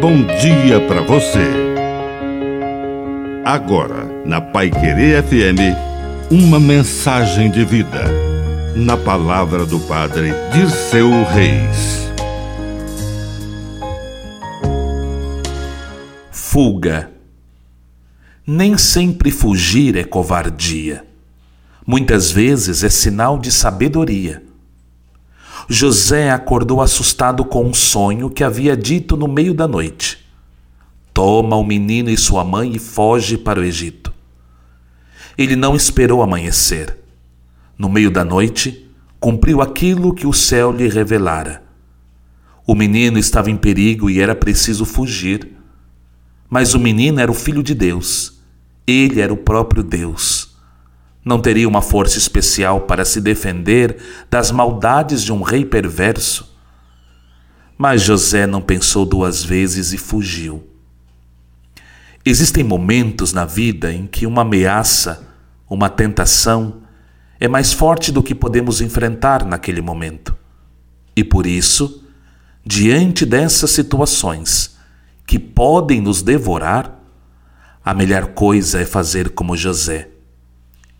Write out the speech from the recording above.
bom dia para você. Agora, na Pai Querer FM, uma mensagem de vida. Na palavra do Padre Dirceu Reis. Fuga. Nem sempre fugir é covardia. Muitas vezes é sinal de sabedoria. José acordou assustado com um sonho que havia dito no meio da noite: Toma o menino e sua mãe e foge para o Egito. Ele não esperou amanhecer. No meio da noite, cumpriu aquilo que o céu lhe revelara. O menino estava em perigo e era preciso fugir. Mas o menino era o filho de Deus. Ele era o próprio Deus. Não teria uma força especial para se defender das maldades de um rei perverso? Mas José não pensou duas vezes e fugiu. Existem momentos na vida em que uma ameaça, uma tentação, é mais forte do que podemos enfrentar naquele momento. E por isso, diante dessas situações que podem nos devorar, a melhor coisa é fazer como José